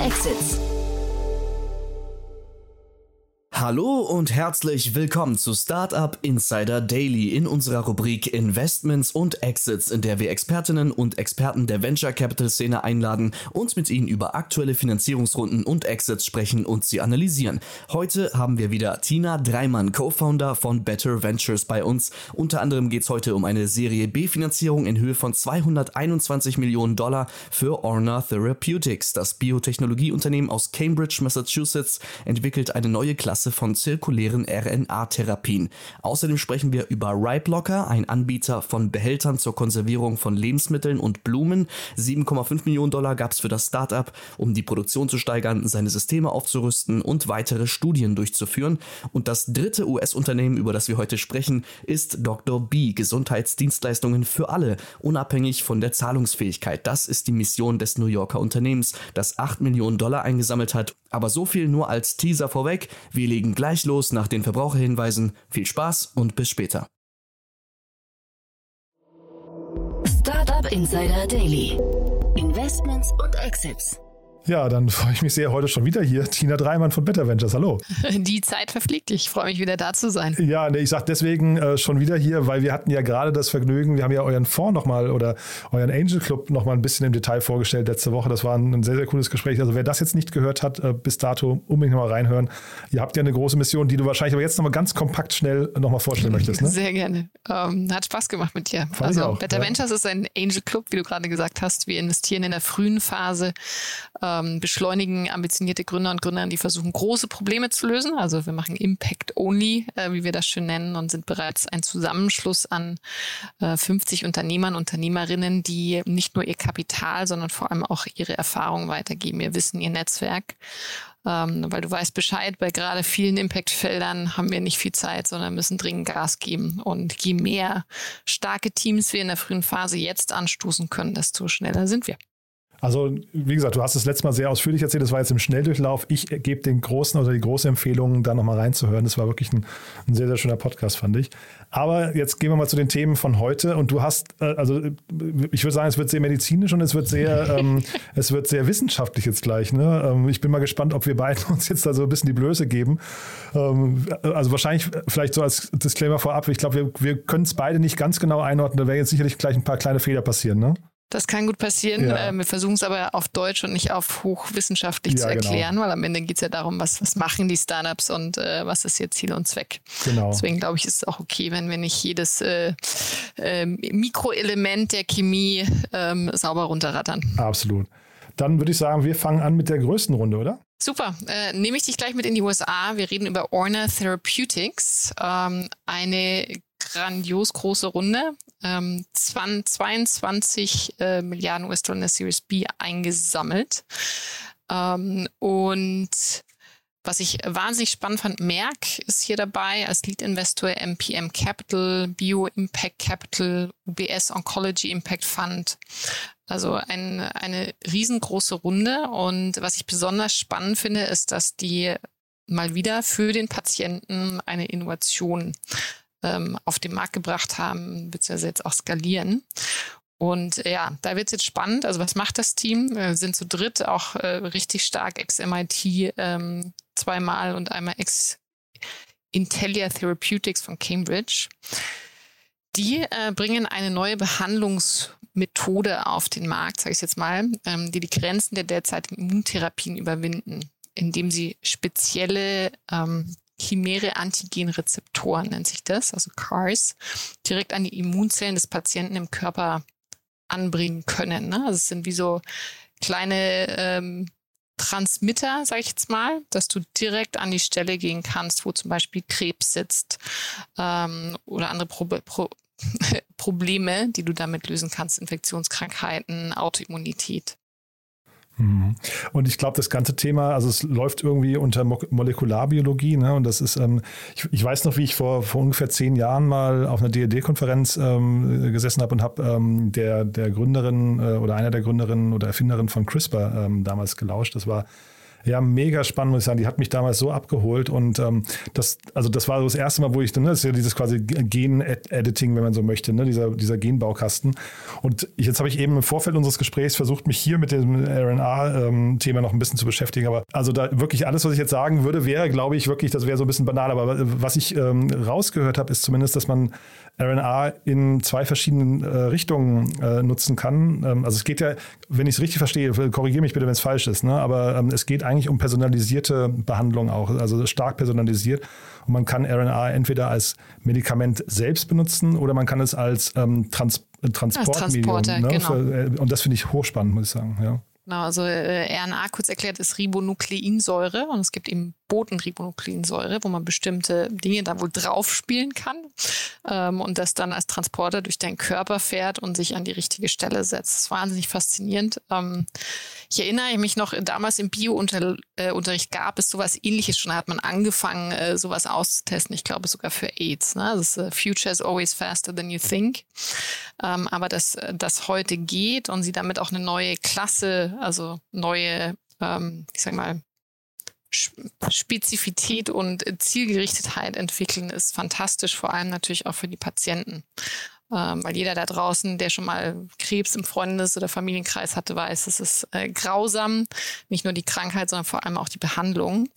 Exits. Hallo und herzlich willkommen zu Startup Insider Daily in unserer Rubrik Investments und Exits, in der wir Expertinnen und Experten der Venture Capital Szene einladen und mit ihnen über aktuelle Finanzierungsrunden und Exits sprechen und sie analysieren. Heute haben wir wieder Tina Dreimann, Co-Founder von Better Ventures bei uns. Unter anderem geht es heute um eine Serie B-Finanzierung in Höhe von 221 Millionen Dollar für Orna Therapeutics. Das Biotechnologieunternehmen aus Cambridge, Massachusetts entwickelt eine neue Klasse Klasse von zirkulären RNA-Therapien. Außerdem sprechen wir über Ripeblocker, ein Anbieter von Behältern zur Konservierung von Lebensmitteln und Blumen. 7,5 Millionen Dollar gab es für das Startup, um die Produktion zu steigern, seine Systeme aufzurüsten und weitere Studien durchzuführen. Und das dritte US-Unternehmen, über das wir heute sprechen, ist Dr. B, Gesundheitsdienstleistungen für alle, unabhängig von der Zahlungsfähigkeit. Das ist die Mission des New Yorker Unternehmens, das 8 Millionen Dollar eingesammelt hat. Aber so viel nur als Teaser vorweg. Wir legen gleich los nach den Verbraucherhinweisen. Viel Spaß und bis später. Startup Insider Daily. Investments und Exits. Ja, dann freue ich mich sehr heute schon wieder hier. Tina Dreimann von Better Ventures. Hallo. Die Zeit verfliegt. Ich freue mich wieder da zu sein. Ja, nee, ich sage deswegen äh, schon wieder hier, weil wir hatten ja gerade das Vergnügen, wir haben ja euren Fonds nochmal oder euren Angel Club nochmal ein bisschen im Detail vorgestellt letzte Woche. Das war ein, ein, sehr, sehr cooles Gespräch. Also wer das jetzt nicht gehört hat, äh, bis dato unbedingt nochmal reinhören. Ihr habt ja eine große Mission, die du wahrscheinlich aber jetzt nochmal ganz kompakt schnell nochmal vorstellen möchtest. Ne? Sehr gerne. Ähm, hat Spaß gemacht mit dir. Fand also Better ja. Ventures ist ein Angel Club, wie du gerade gesagt hast. Wir investieren in der frühen Phase, ähm, beschleunigen ambitionierte Gründer und Gründerinnen, die versuchen, große Probleme zu lösen. Also wir machen Impact Only, äh, wie wir das schön nennen, und sind bereits ein Zusammenschluss an äh, 50 Unternehmern, Unternehmerinnen, die nicht nur ihr Kapital, sondern vor allem auch ihre Erfahrungen weitergeben, ihr Wissen, ihr Netzwerk. Ähm, weil du weißt Bescheid, bei gerade vielen Impact-Feldern haben wir nicht viel Zeit, sondern müssen dringend Gas geben. Und je mehr starke Teams wir in der frühen Phase jetzt anstoßen können, desto schneller sind wir. Also, wie gesagt, du hast es letztes Mal sehr ausführlich erzählt, das war jetzt im Schnelldurchlauf. Ich gebe den großen oder die große Empfehlung, da nochmal reinzuhören. Das war wirklich ein, ein, sehr, sehr schöner Podcast, fand ich. Aber jetzt gehen wir mal zu den Themen von heute. Und du hast, äh, also ich würde sagen, es wird sehr medizinisch und es wird sehr, ähm, es wird sehr wissenschaftlich jetzt gleich. Ne? Ähm, ich bin mal gespannt, ob wir beide uns jetzt da so ein bisschen die Blöße geben. Ähm, also wahrscheinlich, vielleicht so als Disclaimer vorab, ich glaube, wir, wir können es beide nicht ganz genau einordnen. Da werden jetzt sicherlich gleich ein paar kleine Fehler passieren, ne? Das kann gut passieren. Ja. Ähm, wir versuchen es aber auf Deutsch und nicht auf hochwissenschaftlich ja, zu genau. erklären, genau. weil am Ende geht es ja darum, was, was machen die Startups und äh, was ist ihr Ziel und Zweck. Genau. Deswegen glaube ich, ist es auch okay, wenn wir nicht jedes äh, äh, Mikroelement der Chemie ähm, sauber runterrattern. Absolut. Dann würde ich sagen, wir fangen an mit der größten Runde, oder? Super. Äh, nehme ich dich gleich mit in die USA. Wir reden über Orna Therapeutics, ähm, eine grandios große Runde. Ähm, 22 äh, Milliarden US-Dollar in der Series B eingesammelt. Ähm, und was ich wahnsinnig spannend fand, Merck ist hier dabei als Lead-Investor, MPM Capital, Bio Impact Capital, UBS Oncology Impact Fund. Also ein, eine riesengroße Runde. Und was ich besonders spannend finde, ist, dass die mal wieder für den Patienten eine Innovation ähm, auf den Markt gebracht haben, beziehungsweise jetzt auch skalieren. Und ja, da wird es jetzt spannend. Also was macht das Team? Wir sind zu dritt auch äh, richtig stark ex-MIT ähm, zweimal und einmal ex-Intellia Therapeutics von Cambridge. Die äh, bringen eine neue Behandlungsmethode auf den Markt, sage ich jetzt mal, ähm, die die Grenzen der derzeitigen Immuntherapien überwinden, indem sie spezielle ähm, chimäre Antigenrezeptoren nennt sich das, also CARs, direkt an die Immunzellen des Patienten im Körper anbringen können. Ne? Also es sind wie so kleine ähm, Transmitter, sage ich jetzt mal, dass du direkt an die Stelle gehen kannst, wo zum Beispiel Krebs sitzt ähm, oder andere Pro Pro Probleme, die du damit lösen kannst, Infektionskrankheiten, Autoimmunität. Mhm. Und ich glaube, das ganze Thema, also es läuft irgendwie unter Mo Molekularbiologie, ne? Und das ist, ähm, ich, ich, weiß noch, wie ich vor, vor ungefähr zehn Jahren mal auf einer DLD-Konferenz ähm, gesessen habe und habe ähm, der, der Gründerin äh, oder einer der Gründerinnen oder Erfinderin von CRISPR ähm, damals gelauscht. Das war Ja, mega spannend, muss ich sagen. Die hat mich damals so abgeholt und ähm, das, also das war das erste Mal, wo ich, ne, das ist ja dieses quasi Gen-Editing, wenn man so möchte, ne, dieser, dieser Genbaukasten. Und jetzt habe ich eben im Vorfeld unseres Gesprächs versucht, mich hier mit dem RNA-Thema ähm, noch ein bisschen zu beschäftigen. Aber also da wirklich alles, was ich jetzt sagen würde, wäre, glaube ich, wirklich, das wäre so ein bisschen banal. Aber was ich ähm, rausgehört habe, ist zumindest, dass man RNA in zwei verschiedenen äh, Richtungen äh, nutzen kann. Ähm, also es geht ja, wenn ich es richtig verstehe, korrigiere mich bitte, wenn es falsch ist, ne? aber ähm, es geht eigentlich um personalisierte Behandlung auch, also stark personalisiert. Und man kann RNA entweder als Medikament selbst benutzen oder man kann es als ähm, Trans Transportmedium. Als ne? genau. Für, äh, und das finde ich hochspannend, muss ich sagen. Ja. Genau, also äh, RNA kurz erklärt ist Ribonukleinsäure und es gibt eben Botenribonukleinsäure, wo man bestimmte Dinge da wohl drauf spielen kann ähm, und das dann als Transporter durch deinen Körper fährt und sich an die richtige Stelle setzt. Das ist wahnsinnig faszinierend. Ähm, ich erinnere mich noch, damals im Bio-Unterricht gab es sowas ähnliches schon. Da hat man angefangen, äh, sowas auszutesten. Ich glaube sogar für AIDS. Ne? Das ist uh, Future is always faster than you think. Ähm, aber dass das heute geht und sie damit auch eine neue Klasse, also neue, ähm, ich sag mal, Spezifität und Zielgerichtetheit entwickeln, ist fantastisch, vor allem natürlich auch für die Patienten. Ähm, weil jeder da draußen, der schon mal Krebs im Freundes- oder Familienkreis hatte, weiß, es ist äh, grausam. Nicht nur die Krankheit, sondern vor allem auch die Behandlung.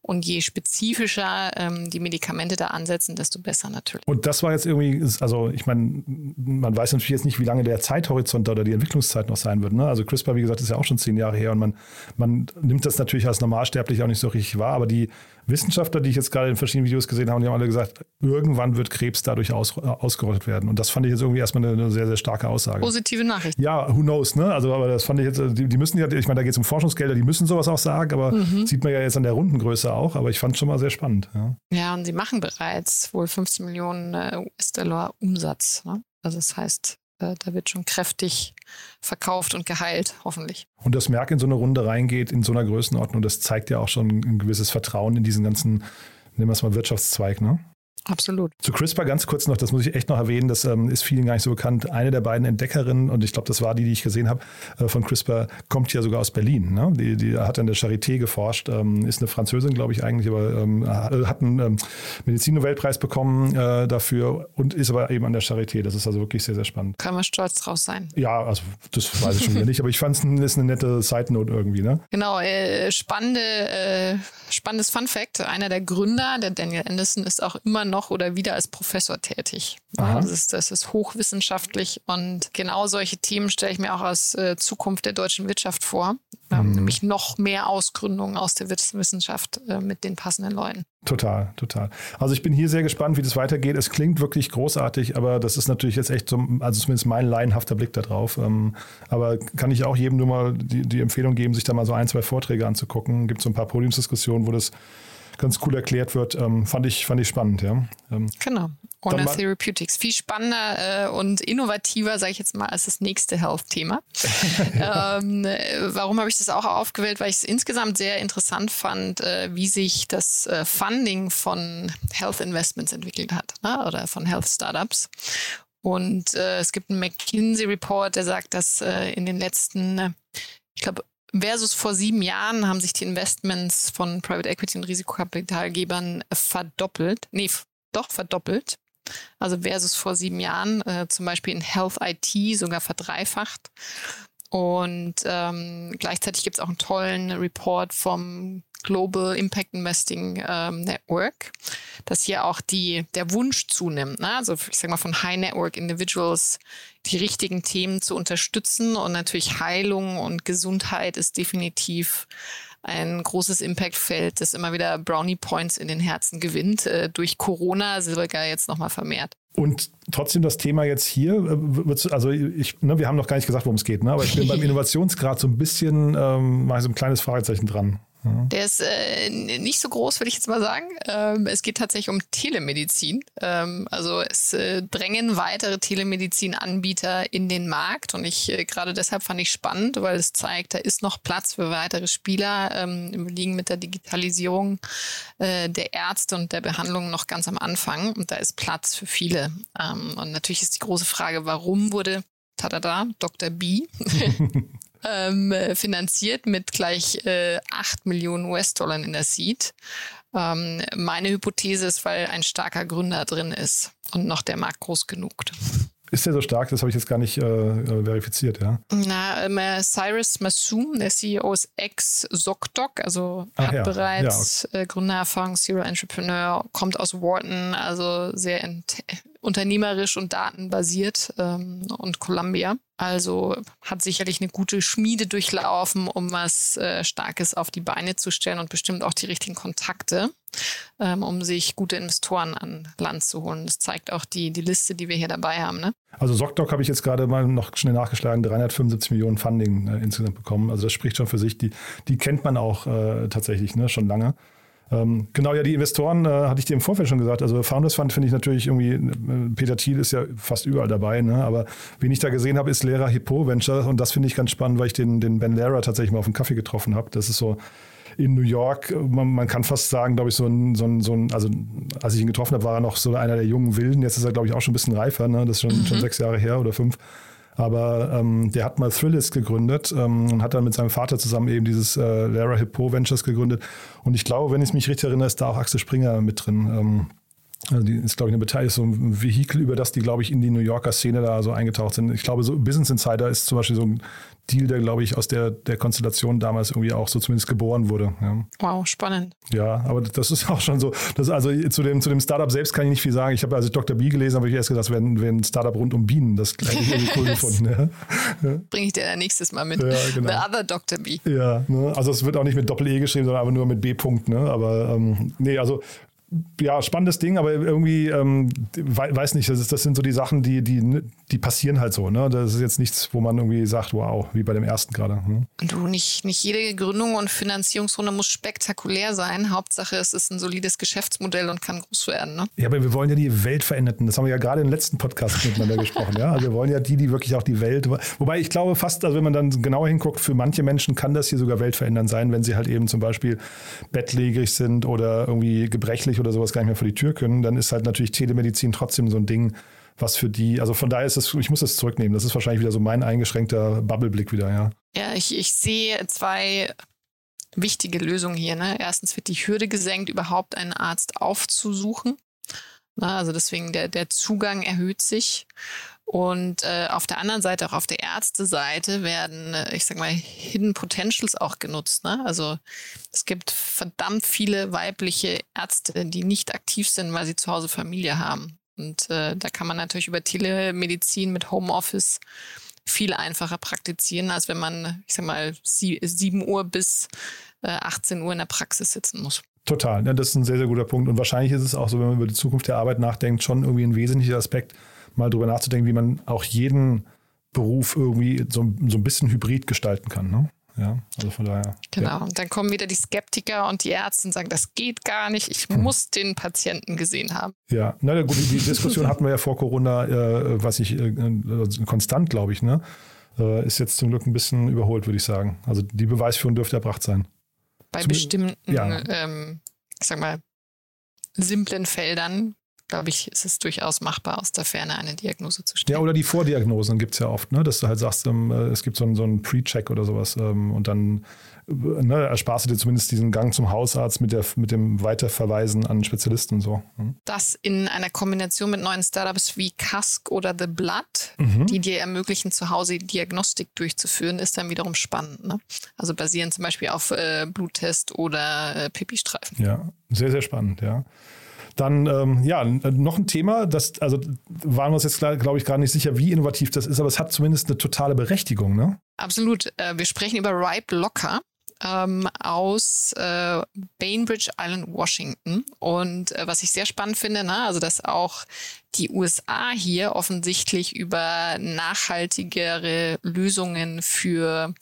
Und je spezifischer ähm, die Medikamente da ansetzen, desto besser natürlich. Und das war jetzt irgendwie, also ich meine, man weiß natürlich jetzt nicht, wie lange der Zeithorizont oder die Entwicklungszeit noch sein wird. Ne? Also CRISPR, wie gesagt, ist ja auch schon zehn Jahre her und man, man nimmt das natürlich als normalsterblich auch nicht so richtig wahr, aber die Wissenschaftler, die ich jetzt gerade in verschiedenen Videos gesehen habe, die haben alle gesagt, irgendwann wird Krebs dadurch aus, ausgerottet werden. Und das fand ich jetzt irgendwie erstmal eine, eine, sehr, sehr starke Aussage. Positive Nachricht. Ja, who knows, ne? Also, aber das fand ich jetzt, die, die müssen ja, ich meine, da geht es um Forschungsgelder, die müssen sowas auch sagen, aber mhm. sieht man ja jetzt an der Rundengröße auch, aber ich fand es schon mal sehr spannend. Ja. ja, und sie machen bereits wohl 15 Millionen äh, US-Dollar Umsatz. Ne? Also das heißt, äh, da wird schon kräftig verkauft und geheilt, hoffentlich. Und das Merk in so eine Runde reingeht, in so einer Größenordnung, das zeigt ja auch schon ein gewisses Vertrauen in diesen ganzen, nehmen wir es mal Wirtschaftszweig, ne? Absolut. Zu CRISPR ganz kurz noch, das muss ich echt noch erwähnen, das ähm, ist vielen gar nicht so bekannt. Eine der beiden Entdeckerinnen, und ich glaube, das war die, die ich gesehen habe, äh, von CRISPR, kommt ja sogar aus Berlin. Ne? Die, die hat an der Charité geforscht, ähm, ist eine Französin, glaube ich eigentlich, aber ähm, hat einen ähm, Medizinnobelpreis bekommen äh, dafür und ist aber eben an der Charité. Das ist also wirklich sehr, sehr spannend. Können wir stolz drauf sein. Ja, also das weiß ich schon wieder nicht, aber ich fand es eine nette Side-Note irgendwie. Ne? Genau, äh, spannende, äh, spannendes Fun Fact. Einer der Gründer, der Daniel Anderson, ist auch immer noch oder wieder als Professor tätig. Das ist, das ist, hochwissenschaftlich und genau solche Themen stelle ich mir auch als äh, Zukunft der deutschen Wirtschaft vor. Ähm, mhm. Nämlich noch mehr Ausgründungen aus der Wissenschaft äh, mit den passenden Leuten. Total, total. Also ich bin hier sehr gespannt, wie das weitergeht. Es klingt wirklich großartig, aber das ist natürlich jetzt echt so, also zumindest mein laienhafter Blick darauf. Ähm, aber kann ich auch jedem nur mal die, die Empfehlung geben, sich da mal so ein, zwei Vorträge anzugucken. Gibt so ein paar Podiumsdiskussionen, wo das ganz cool erklärt wird. Ähm, fand, ich, fand ich spannend, ja. Ähm, genau. Honor Therapeutics. Viel spannender äh, und innovativer, sage ich jetzt mal, als das nächste Health-Thema. ähm, warum habe ich das auch aufgewählt? Weil ich es insgesamt sehr interessant fand, äh, wie sich das äh, Funding von Health Investments entwickelt hat ne? oder von Health Startups. Und äh, es gibt einen McKinsey-Report, der sagt, dass äh, in den letzten, äh, ich glaube, Versus vor sieben Jahren haben sich die Investments von Private Equity und Risikokapitalgebern verdoppelt. Nee, doch verdoppelt. Also versus vor sieben Jahren, äh, zum Beispiel in Health IT sogar verdreifacht. Und ähm, gleichzeitig gibt es auch einen tollen Report vom Global Impact Investing ähm, Network, dass hier auch die, der Wunsch zunimmt. Ne? Also ich sage mal von High Network Individuals die richtigen Themen zu unterstützen. Und natürlich Heilung und Gesundheit ist definitiv ein großes Impact-Feld, das immer wieder Brownie Points in den Herzen gewinnt. Äh, durch Corona sogar jetzt nochmal vermehrt. Und trotzdem das Thema jetzt hier, äh, also ich, ne, wir haben noch gar nicht gesagt, worum es geht, ne, aber ich bin beim Innovationsgrad so ein bisschen, ähm, mal so ein kleines Fragezeichen dran. Der ist äh, nicht so groß, würde ich jetzt mal sagen. Ähm, es geht tatsächlich um Telemedizin. Ähm, also es äh, drängen weitere Telemedizinanbieter in den Markt und ich äh, gerade deshalb fand ich spannend, weil es zeigt, da ist noch Platz für weitere Spieler. Ähm, wir liegen mit der Digitalisierung äh, der Ärzte und der Behandlung noch ganz am Anfang und da ist Platz für viele. Ähm, und natürlich ist die große Frage, warum wurde tada Dr. B ähm, finanziert mit gleich äh, 8 Millionen US-Dollar in der Seed. Ähm, meine Hypothese ist, weil ein starker Gründer drin ist und noch der Markt groß genug. Ist der so stark? Das habe ich jetzt gar nicht äh, äh verifiziert, ja. Na, ähm, Cyrus Massoum, der CEO ist ex-ZocDoc, also Ach hat ja, bereits äh, Gründererfahrung, Serial Entrepreneur, kommt aus Wharton, also sehr unternehmerisch und datenbasiert ähm, und Columbia. Also hat sicherlich eine gute Schmiede durchlaufen, um was äh, Starkes auf die Beine zu stellen und bestimmt auch die richtigen Kontakte, ähm, um sich gute Investoren an Land zu holen. Das zeigt auch die, die Liste, die wir hier dabei haben. Ne? Also ZocDoc habe ich jetzt gerade mal noch schnell nachgeschlagen, 375 Millionen Funding äh, insgesamt bekommen. Also das spricht schon für sich. Die, die kennt man auch äh, tatsächlich ne, schon lange. Ähm, genau, ja, die Investoren äh, hatte ich dir im Vorfeld schon gesagt. Also Founders Fund finde ich natürlich irgendwie, äh, Peter Thiel ist ja fast überall dabei, ne? aber wen ich da gesehen habe, ist Lehrer Hippo Venture und das finde ich ganz spannend, weil ich den, den Ben Lehrer tatsächlich mal auf dem Kaffee getroffen habe. Das ist so in New York, man, man kann fast sagen, glaube ich, so ein, so, ein, so ein, also als ich ihn getroffen habe, war er noch so einer der jungen Wilden. Jetzt ist er, glaube ich, auch schon ein bisschen reifer, ne? das ist schon, mhm. schon sechs Jahre her oder fünf. Aber ähm, der hat mal Thrillist gegründet ähm, und hat dann mit seinem Vater zusammen eben dieses äh, Lara Hippo Ventures gegründet. Und ich glaube, wenn ich mich richtig erinnere, ist da auch Axel Springer mit drin. Ähm, also die ist, glaube ich, eine Beteiligung, so ein Vehikel, über das die, glaube ich, in die New Yorker Szene da so eingetaucht sind. Ich glaube, so Business Insider ist zum Beispiel so ein Deal, der, glaube ich, aus der, der Konstellation damals irgendwie auch so zumindest geboren wurde. Ja. Wow, spannend. Ja, aber das ist auch schon so. Das also zu dem, zu dem Startup selbst kann ich nicht viel sagen. Ich habe, als ich Dr. B gelesen habe, ich erst gedacht, das wäre ein Startup rund um Bienen. Das hätte ich irgendwie cool gefunden. Ja. Bringe ich dir nächstes Mal mit. Ja, genau. The other Dr. B. Ja, ne? also es wird auch nicht mit Doppel-E geschrieben, sondern einfach nur mit B-Punkt. Ne? Aber ähm, nee, also ja, spannendes Ding, aber irgendwie, ähm, weiß nicht, das, ist, das sind so die Sachen, die, die, die passieren halt so. Ne? Das ist jetzt nichts, wo man irgendwie sagt, wow, wie bei dem ersten gerade. Ne? Du, nicht, nicht jede Gründung und Finanzierungsrunde muss spektakulär sein. Hauptsache, es ist ein solides Geschäftsmodell und kann groß werden. Ne? Ja, aber wir wollen ja die Welt verändern. Das haben wir ja gerade im letzten Podcast miteinander gesprochen. Ja? Also wir wollen ja die, die wirklich auch die Welt. Wobei ich glaube fast, also wenn man dann genauer hinguckt, für manche Menschen kann das hier sogar weltverändernd sein, wenn sie halt eben zum Beispiel bettlägerig sind oder irgendwie gebrechlich oder sowas gar nicht mehr vor die Tür können, dann ist halt natürlich Telemedizin trotzdem so ein Ding, was für die, also von daher ist es, ich muss das zurücknehmen. Das ist wahrscheinlich wieder so mein eingeschränkter Bubbleblick wieder, ja. Ja, ich, ich sehe zwei wichtige Lösungen hier. Ne? Erstens wird die Hürde gesenkt, überhaupt einen Arzt aufzusuchen. Na, also deswegen der, der Zugang erhöht sich. Und äh, auf der anderen Seite, auch auf der Ärzteseite, werden, äh, ich sag mal, Hidden Potentials auch genutzt. Ne? Also es gibt verdammt viele weibliche Ärzte, die nicht aktiv sind, weil sie zu Hause Familie haben. Und äh, da kann man natürlich über Telemedizin mit Homeoffice viel einfacher praktizieren, als wenn man, ich sag mal, sie, 7 Uhr bis äh, 18 Uhr in der Praxis sitzen muss. Total, ja, das ist ein sehr, sehr guter Punkt. Und wahrscheinlich ist es auch so, wenn man über die Zukunft der Arbeit nachdenkt, schon irgendwie ein wesentlicher Aspekt, mal drüber nachzudenken, wie man auch jeden Beruf irgendwie so, so ein bisschen hybrid gestalten kann. Ne? Ja, also von daher. Genau. Ja. Und dann kommen wieder die Skeptiker und die Ärzte und sagen, das geht gar nicht, ich hm. muss den Patienten gesehen haben. Ja, na gut, die Diskussion hatten wir ja vor Corona, äh, was ich, äh, also konstant, glaube ich, ne? Äh, ist jetzt zum Glück ein bisschen überholt, würde ich sagen. Also die Beweisführung dürfte erbracht sein. Bei zum, bestimmten, ja. ähm, ich sag mal, simplen Feldern glaube ich, ist es durchaus machbar, aus der Ferne eine Diagnose zu stellen. Ja, oder die Vordiagnosen gibt es ja oft, ne? dass du halt sagst, ähm, äh, es gibt so einen, so einen Pre-Check oder sowas ähm, und dann äh, ne, ersparst du dir zumindest diesen Gang zum Hausarzt mit, der, mit dem Weiterverweisen an Spezialisten so. Mhm. Das in einer Kombination mit neuen Startups wie Cask oder The Blood, mhm. die dir ermöglichen, zu Hause Diagnostik durchzuführen, ist dann wiederum spannend. Ne? Also basieren zum Beispiel auf äh, Bluttest oder äh, Pipistreifen. Ja, sehr, sehr spannend, ja. Dann, ähm, ja, noch ein Thema, das, also waren wir uns jetzt, glaube ich, gar nicht sicher, wie innovativ das ist, aber es hat zumindest eine totale Berechtigung, ne? Absolut. Äh, wir sprechen über Ripe Locker ähm, aus äh, Bainbridge Island, Washington. Und äh, was ich sehr spannend finde, ne, also dass auch die USA hier offensichtlich über nachhaltigere Lösungen für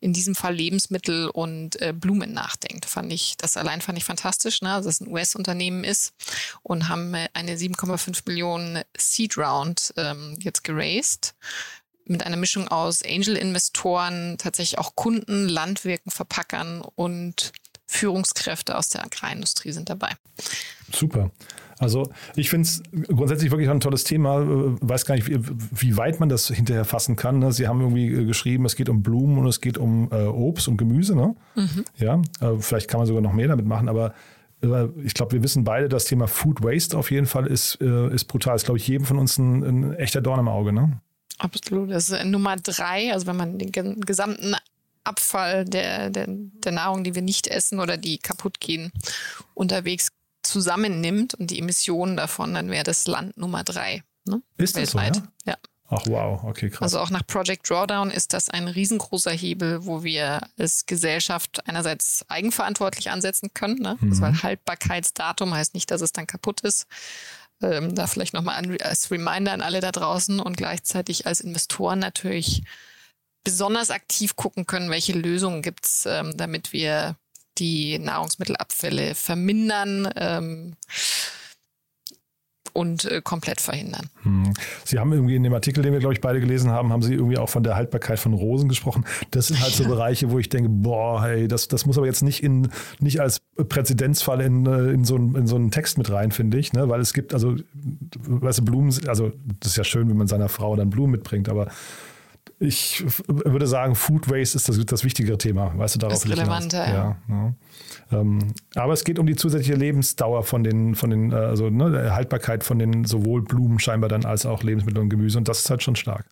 in diesem Fall Lebensmittel und äh, Blumen nachdenkt. Fand ich, das allein fand ich fantastisch, ne? Dass es ein US-Unternehmen ist und haben äh, eine 7,5 Millionen Seed Round ähm, jetzt geraced mit einer Mischung aus Angel-Investoren, tatsächlich auch Kunden, Landwirken, Verpackern und Führungskräfte aus der Agrarindustrie sind dabei. Super. Also ich finde es grundsätzlich wirklich ein tolles Thema. Äh, weiß gar nicht, wie, wie, weit man das hinterher fassen kann. Ne? Sie haben irgendwie äh, geschrieben, es geht um Blumen und es geht um äh, Obst und Gemüse. Ne? Mhm. Ja, vielleicht kann man sogar noch mehr damit machen, aber ich glaube, wir wissen beide, das Thema Food Waste auf jeden Fall ist, ist brutal. Das ist, glaube ich, jedem von uns ein, ein echter Dorn im Auge. Ne? Absolut. Das ist Nummer drei. Also wenn man den gesamten Abfall der, der, der Nahrung, die wir nicht essen oder die kaputt gehen, unterwegs zusammennimmt und die Emissionen davon, dann wäre das Land Nummer drei. Ne? Ist das weltweit. so? Ja? ja. Ach wow, okay, krass. Also auch nach Project Drawdown ist das ein riesengroßer Hebel, wo wir als Gesellschaft einerseits eigenverantwortlich ansetzen können. Ne? Mhm. Also weil Haltbarkeitsdatum heißt nicht, dass es dann kaputt ist. Ähm, da vielleicht nochmal als Reminder an alle da draußen und gleichzeitig als Investoren natürlich besonders aktiv gucken können, welche Lösungen gibt es, ähm, damit wir die Nahrungsmittelabfälle vermindern. Ähm, und äh, komplett verhindern. Hm. Sie haben irgendwie in dem Artikel, den wir, glaube ich, beide gelesen haben, haben Sie irgendwie auch von der Haltbarkeit von Rosen gesprochen. Das sind halt so Bereiche, wo ich denke, boah, hey, das, das muss aber jetzt nicht, in, nicht als Präzedenzfall in, äh, in, so einen, in so einen Text mit rein, finde ich. Ne? Weil es gibt, also, weißt du, Blumen, also das ist ja schön, wenn man seiner Frau dann Blumen mitbringt, aber ich würde sagen, Food Waste ist das, das wichtigere Thema. Weißt du, darauf ist relevanter, ja. ja, ja. Ähm, aber es geht um die zusätzliche Lebensdauer von den, von den, äh, also ne, Haltbarkeit von den sowohl Blumen scheinbar dann als auch Lebensmittel und Gemüse. Und das ist halt schon stark.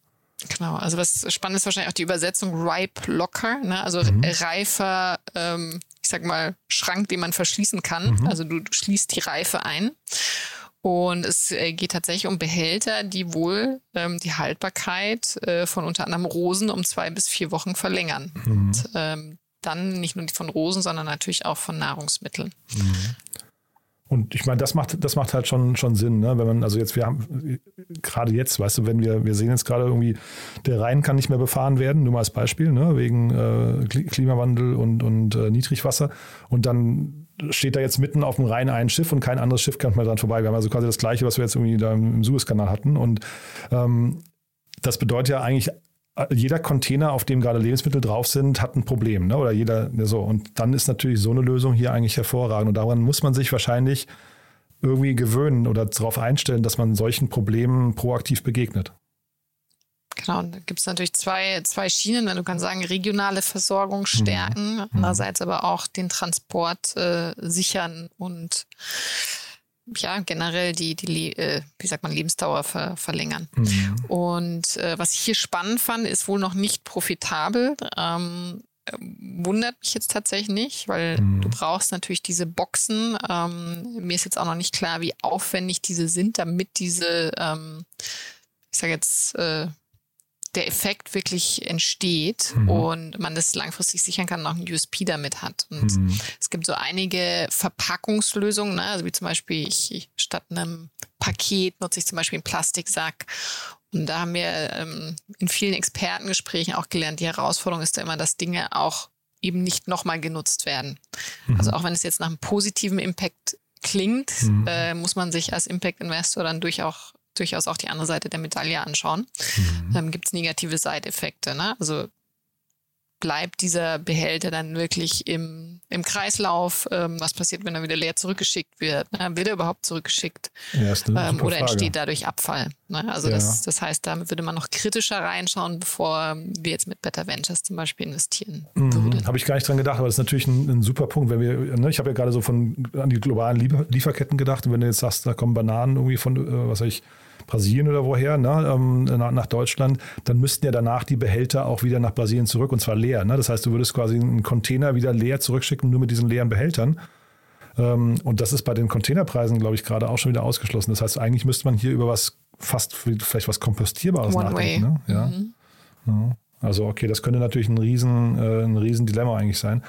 Genau, also was spannend ist wahrscheinlich auch die Übersetzung ripe locker, ne? also mhm. reifer, ähm, ich sag mal, Schrank, den man verschließen kann. Mhm. Also du, du schließt die Reife ein. Und es äh, geht tatsächlich um Behälter, die wohl ähm, die Haltbarkeit äh, von unter anderem Rosen um zwei bis vier Wochen verlängern. Mhm. Und, ähm, dann nicht nur von Rosen, sondern natürlich auch von Nahrungsmitteln. Mhm. Und ich meine, das macht, das macht halt schon, schon Sinn, ne? wenn man, also jetzt, wir haben, gerade jetzt, weißt du, wenn wir, wir sehen jetzt gerade irgendwie, der Rhein kann nicht mehr befahren werden, nur mal als Beispiel, ne? wegen äh, Klimawandel und, und äh, Niedrigwasser. Und dann steht da jetzt mitten auf dem Rhein ein Schiff und kein anderes Schiff kann mal dran vorbei. Wir haben also quasi das Gleiche, was wir jetzt irgendwie da im Suezkanal hatten. Und ähm, das bedeutet ja eigentlich, jeder Container, auf dem gerade Lebensmittel drauf sind, hat ein Problem. Ne? Oder jeder, so. Und dann ist natürlich so eine Lösung hier eigentlich hervorragend. Und daran muss man sich wahrscheinlich irgendwie gewöhnen oder darauf einstellen, dass man solchen Problemen proaktiv begegnet. Genau, und da gibt es natürlich zwei, zwei Schienen. Du kannst sagen, regionale Versorgung mhm. stärken, mhm. andererseits aber auch den Transport äh, sichern und ja, generell die, die äh, wie sagt man, Lebensdauer ver verlängern. Mhm. Und äh, was ich hier spannend fand, ist wohl noch nicht profitabel. Ähm, wundert mich jetzt tatsächlich nicht, weil mhm. du brauchst natürlich diese Boxen. Ähm, mir ist jetzt auch noch nicht klar, wie aufwendig diese sind, damit diese, ähm, ich sage jetzt, äh, der Effekt wirklich entsteht mhm. und man das langfristig sichern kann und auch ein USP damit hat. Und mhm. es gibt so einige Verpackungslösungen, ne? also wie zum Beispiel ich, statt einem Paket nutze ich zum Beispiel einen Plastiksack. Und da haben wir ähm, in vielen Expertengesprächen auch gelernt, die Herausforderung ist da immer, dass Dinge auch eben nicht nochmal genutzt werden. Mhm. Also auch wenn es jetzt nach einem positiven Impact klingt, mhm. äh, muss man sich als Impact-Investor dann durchaus durchaus auch die andere Seite der Medaille anschauen. Mhm. Ähm, Gibt es negative Side-Effekte. Ne? Also bleibt dieser Behälter dann wirklich im, im Kreislauf? Ähm, was passiert, wenn er wieder leer zurückgeschickt wird? Ne? Wird er überhaupt zurückgeschickt? Ja, ähm, oder entsteht dadurch Abfall? Ne? Also ja. das, das heißt, da würde man noch kritischer reinschauen, bevor wir jetzt mit Better Ventures zum Beispiel investieren mhm. würden. Habe ich gar nicht dran gedacht, aber das ist natürlich ein, ein super Punkt. Wenn wir, ne, ich habe ja gerade so von an die globalen Lieferketten gedacht und wenn du jetzt sagst, da kommen Bananen irgendwie von, äh, was weiß ich, Brasilien oder woher, ne, ähm, nach, Deutschland, dann müssten ja danach die Behälter auch wieder nach Brasilien zurück und zwar leer. Ne? Das heißt, du würdest quasi einen Container wieder leer zurückschicken, nur mit diesen leeren Behältern. Ähm, und das ist bei den Containerpreisen, glaube ich, gerade auch schon wieder ausgeschlossen. Das heißt, eigentlich müsste man hier über was fast vielleicht was Kompostierbares One nachdenken. Ne? Ja. Mhm. ja. Also okay, das könnte natürlich ein riesen, äh, ein riesen Dilemma eigentlich sein.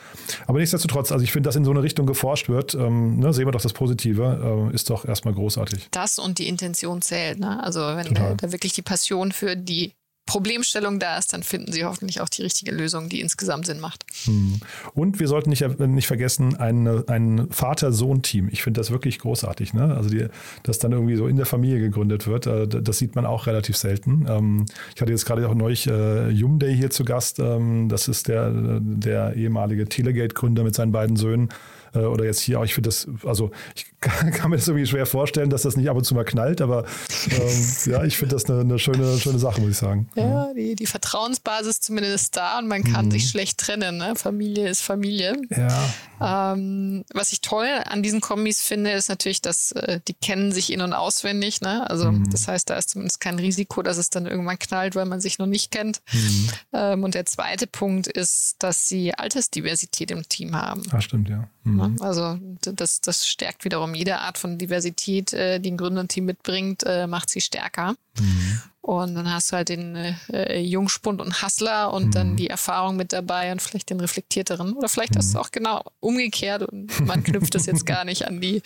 Aber nichtsdestotrotz, also ich finde, dass in so eine Richtung geforscht wird, ähm, ne, sehen wir doch das Positive, äh, ist doch erstmal großartig. Das und die Intention zählt. Ne? Also wenn da, da, wirklich die Passion für die Problemstellung da ist, dann finden sie hoffentlich auch die richtige Lösung, die insgesamt Sinn macht. Hm. Und wir sollten nicht, nicht vergessen, ein, ein Vater-Sohn-Team. Ich finde das wirklich großartig. Ne? Also, die, dass dann irgendwie so in der Familie gegründet wird, äh, das sieht man auch relativ selten. Ähm, ich hatte jetzt gerade auch neulich äh, Yumday hier zu Gast. Ähm, das ist der, der ehemalige Telegate-Gründer mit seinen beiden Söhnen. Äh, oder jetzt hier auch, ich finde das, also ich kann, mir das irgendwie schwer vorstellen, dass das nicht ab und zu mal knallt, aber ähm, ja, ich finde das eine, eine, schöne, schöne Sache, muss ich sagen. Ja, die, die Vertrauensbasis zumindest da und man kann mhm. sich schlecht trennen. Ne? Familie ist Familie. Ja. Ähm, was ich toll an diesen Kombis finde, ist natürlich, dass äh, die kennen sich in- und auswendig. Ne? Also mhm. das heißt, da ist zumindest kein Risiko, dass es dann irgendwann knallt, weil man sich noch nicht kennt. Mhm. Ähm, und der zweite Punkt ist, dass sie Altersdiversität im Team haben. Ah, stimmt, ja. Ne? Mhm. Also das, das stärkt wiederum jede Art von Diversität, äh, die ein Gründerteam mitbringt, äh, macht sie stärker. Mhm. Und dann hast du halt den äh, Jungspund und Hustler und mhm. dann die Erfahrung mit dabei und vielleicht den reflektierteren. Oder vielleicht mhm. ist es auch genau umgekehrt und man knüpft es jetzt gar nicht an die,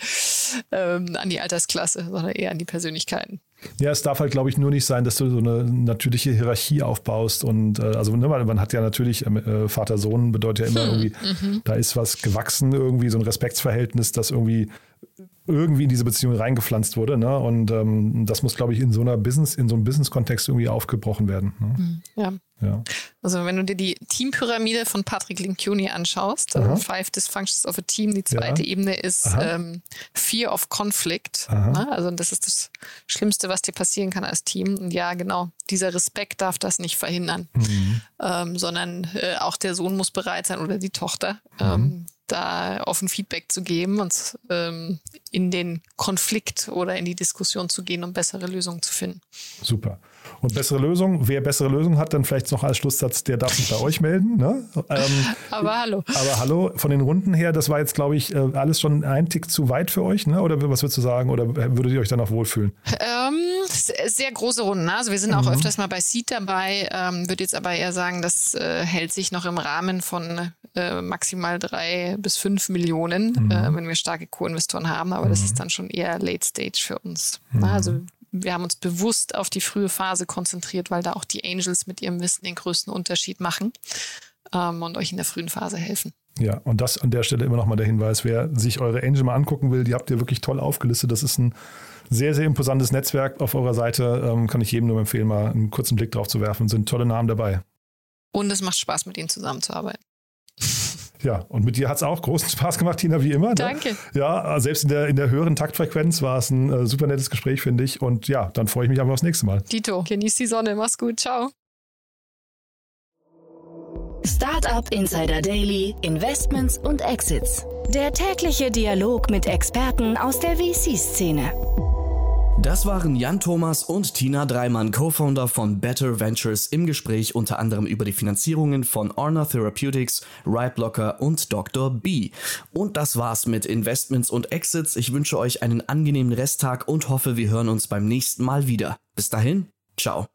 ähm, an die Altersklasse, sondern eher an die Persönlichkeiten. Ja, es darf halt, glaube ich, nur nicht sein, dass du so eine natürliche Hierarchie aufbaust. Und äh, also ne, man hat ja natürlich, ähm, äh, Vater-Sohn bedeutet ja immer hm. irgendwie, mhm. da ist was gewachsen, irgendwie so ein Respektsverhältnis, das irgendwie irgendwie in diese Beziehung reingepflanzt wurde. Ne? Und ähm, das muss, glaube ich, in so einer Business, in so einem Business-Kontext irgendwie aufgebrochen werden. Ne? Mhm. Ja. ja. Also wenn du dir die Teampyramide von Patrick Lincioni anschaust, also Five Dysfunctions of a Team, die zweite ja. Ebene ist ähm, Fear of Conflict. Ne? Also das ist das Schlimmste, was dir passieren kann als Team. Und ja, genau, dieser Respekt darf das nicht verhindern, mhm. ähm, sondern äh, auch der Sohn muss bereit sein oder die Tochter. Mhm. Da offen Feedback zu geben und ähm, in den Konflikt oder in die Diskussion zu gehen, um bessere Lösungen zu finden. Super. Und bessere Lösungen, wer bessere Lösungen hat, dann vielleicht noch als Schlusssatz, der darf sich bei euch melden. Ne? Ähm, aber hallo. Aber hallo, von den Runden her, das war jetzt, glaube ich, äh, alles schon ein Tick zu weit für euch, ne? Oder was würdest du sagen? Oder würdet ihr euch dann auch wohlfühlen? Ähm, sehr große Runden. Ne? Also wir sind auch mhm. öfters mal bei Seed dabei, ähm, würde jetzt aber eher sagen, das äh, hält sich noch im Rahmen von äh, maximal drei bis fünf Millionen, mhm. äh, wenn wir starke Co-Investoren haben. Aber mhm. das ist dann schon eher Late Stage für uns. Mhm. Also wir haben uns bewusst auf die frühe Phase konzentriert, weil da auch die Angels mit ihrem Wissen den größten Unterschied machen ähm, und euch in der frühen Phase helfen. Ja, und das an der Stelle immer nochmal der Hinweis, wer sich eure Angel mal angucken will, die habt ihr wirklich toll aufgelistet. Das ist ein sehr, sehr imposantes Netzwerk auf eurer Seite. Ähm, kann ich jedem nur empfehlen, mal einen kurzen Blick drauf zu werfen. Sind tolle Namen dabei. Und es macht Spaß, mit ihnen zusammenzuarbeiten. Ja, und mit dir hat es auch großen Spaß gemacht, Tina, wie immer. Ne? Danke. Ja, selbst in der, in der höheren Taktfrequenz war es ein äh, super nettes Gespräch, finde ich. Und ja, dann freue ich mich einfach aufs nächste Mal. Dito, genieß die Sonne, mach's gut, ciao. Startup Insider Daily, Investments und Exits. Der tägliche Dialog mit Experten aus der VC-Szene. Das waren Jan Thomas und Tina Dreimann, Co-Founder von Better Ventures, im Gespräch unter anderem über die Finanzierungen von Orna Therapeutics, Rightblocker und Dr. B. Und das war's mit Investments und Exits. Ich wünsche euch einen angenehmen Resttag und hoffe, wir hören uns beim nächsten Mal wieder. Bis dahin, ciao.